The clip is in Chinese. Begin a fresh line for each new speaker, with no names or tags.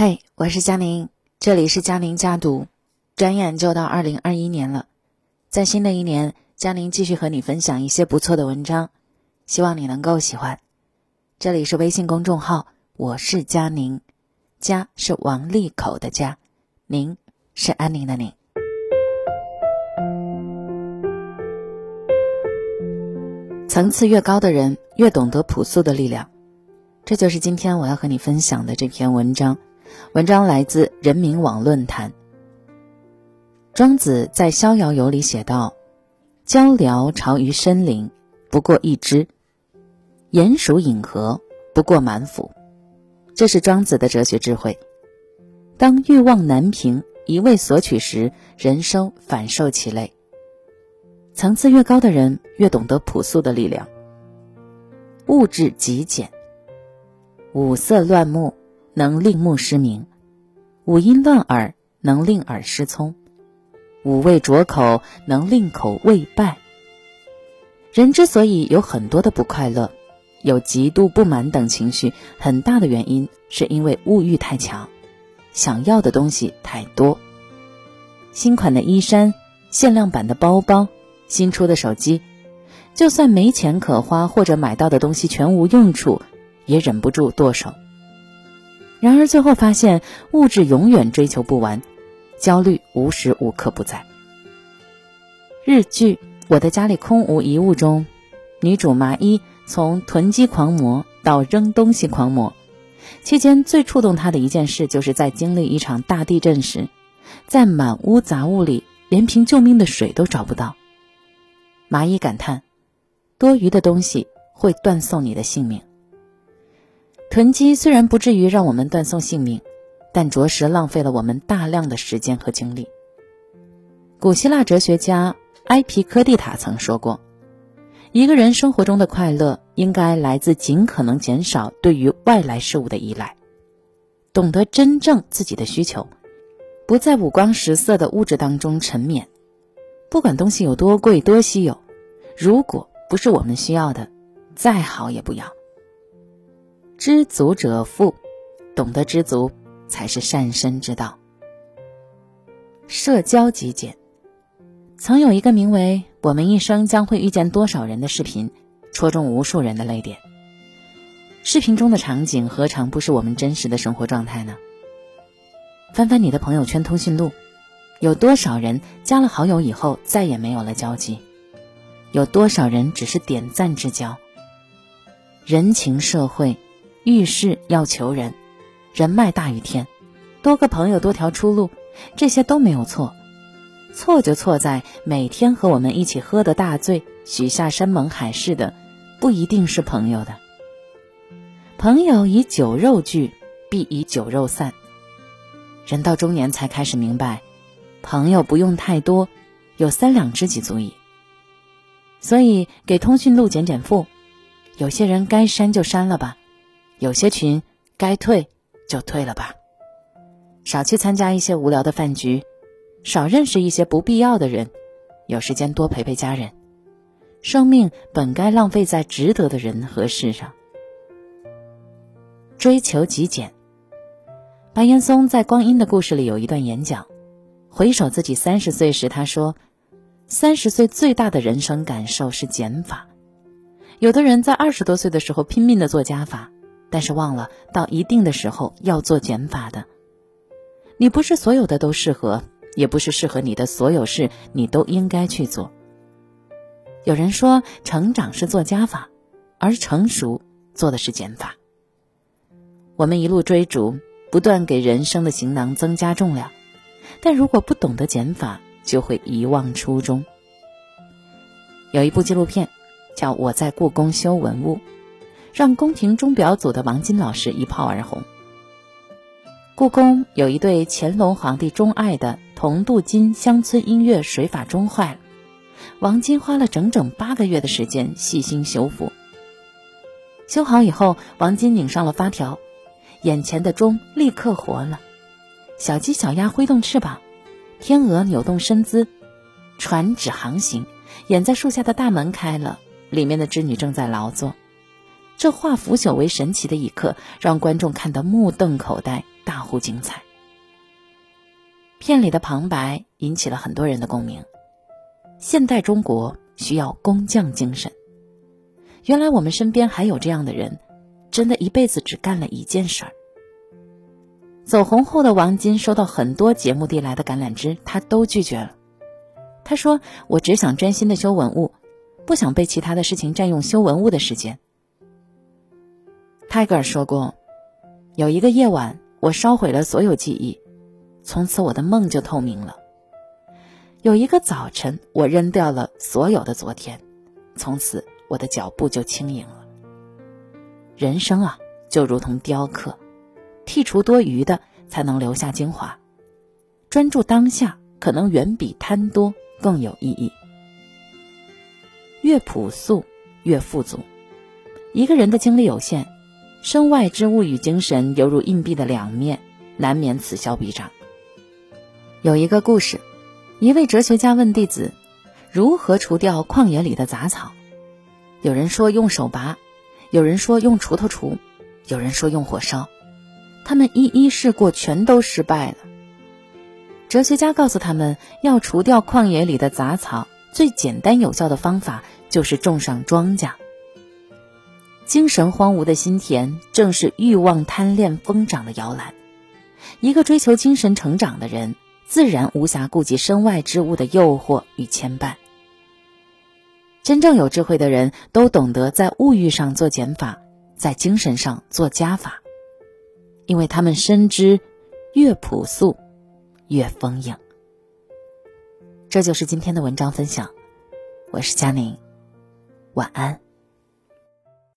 嘿，我是佳宁，这里是佳宁家读。转眼就到二零二一年了，在新的一年，佳宁继续和你分享一些不错的文章，希望你能够喜欢。这里是微信公众号，我是佳宁，家是王利口的家，宁是安宁的宁。层次越高的人，越懂得朴素的力量。这就是今天我要和你分享的这篇文章。文章来自人民网论坛。庄子在《逍遥游》里写道：“鹪鹩巢于深林，不过一枝；鼹鼠饮河，不过满腹。”这是庄子的哲学智慧。当欲望难平、一味索取时，人生反受其累。层次越高的人，越懂得朴素的力量。物质极简。五色乱目，能令目失明；五音乱耳，能令耳失聪；五味浊口，能令口味败。人之所以有很多的不快乐，有极度不满等情绪，很大的原因是因为物欲太强，想要的东西太多。新款的衣衫，限量版的包包，新出的手机，就算没钱可花，或者买到的东西全无用处。也忍不住剁手。然而最后发现，物质永远追求不完，焦虑无时无刻不在。日剧《我的家里空无一物》中，女主麻衣从囤积狂魔到扔东西狂魔，期间最触动她的一件事，就是在经历一场大地震时，在满屋杂物里，连瓶救命的水都找不到。麻衣感叹：多余的东西会断送你的性命。囤积虽然不至于让我们断送性命，但着实浪费了我们大量的时间和精力。古希腊哲学家埃皮科蒂塔曾说过：“一个人生活中的快乐应该来自尽可能减少对于外来事物的依赖，懂得真正自己的需求，不在五光十色的物质当中沉湎。不管东西有多贵多稀有，如果不是我们需要的，再好也不要。”知足者富，懂得知足才是善身之道。社交极简，曾有一个名为“我们一生将会遇见多少人”的视频，戳中无数人的泪点。视频中的场景何尝不是我们真实的生活状态呢？翻翻你的朋友圈通讯录，有多少人加了好友以后再也没有了交集？有多少人只是点赞之交？人情社会。遇事要求人，人脉大于天，多个朋友多条出路，这些都没有错，错就错在每天和我们一起喝的大醉，许下山盟海誓的，不一定是朋友的。朋友以酒肉聚，必以酒肉散。人到中年才开始明白，朋友不用太多，有三两知己足矣。所以给通讯录减减负，有些人该删就删了吧。有些群该退就退了吧，少去参加一些无聊的饭局，少认识一些不必要的人，有时间多陪陪家人。生命本该浪费在值得的人和事上。追求极简。白岩松在《光阴的故事》里有一段演讲，回首自己三十岁时，他说：“三十岁最大的人生感受是减法。有的人在二十多岁的时候拼命的做加法。”但是忘了，到一定的时候要做减法的。你不是所有的都适合，也不是适合你的所有事你都应该去做。有人说，成长是做加法，而成熟做的是减法。我们一路追逐，不断给人生的行囊增加重量，但如果不懂得减法，就会遗忘初衷。有一部纪录片，叫《我在故宫修文物》。让宫廷钟表组的王金老师一炮而红。故宫有一对乾隆皇帝钟爱的铜镀金乡村音乐水法钟坏了，王金花了整整八个月的时间细心修复。修好以后，王金拧上了发条，眼前的钟立刻活了，小鸡小鸭挥动翅膀，天鹅扭动身姿，船只航行，掩在树下的大门开了，里面的织女正在劳作。这化腐朽为神奇的一刻，让观众看得目瞪口呆、大呼精彩。片里的旁白引起了很多人的共鸣。现代中国需要工匠精神。原来我们身边还有这样的人，真的一辈子只干了一件事儿。走红后的王晶收到很多节目递来的橄榄枝，他都拒绝了。他说：“我只想专心的修文物，不想被其他的事情占用修文物的时间。”泰戈尔说过：“有一个夜晚，我烧毁了所有记忆，从此我的梦就透明了。有一个早晨，我扔掉了所有的昨天，从此我的脚步就轻盈了。人生啊，就如同雕刻。”剔除多余的，才能留下精华。专注当下，可能远比贪多更有意义。越朴素，越富足。一个人的精力有限，身外之物与精神犹如硬币的两面，难免此消彼长。有一个故事，一位哲学家问弟子：“如何除掉旷野里的杂草？”有人说用手拔，有人说用锄头锄，有人说用火烧。他们一一试过，全都失败了。哲学家告诉他们，要除掉旷野里的杂草，最简单有效的方法就是种上庄稼。精神荒芜的心田，正是欲望贪恋疯长的摇篮。一个追求精神成长的人，自然无暇顾及身外之物的诱惑与牵绊。真正有智慧的人，都懂得在物欲上做减法，在精神上做加法。因为他们深知，越朴素，越丰盈。这就是今天的文章分享，我是佳宁，晚安。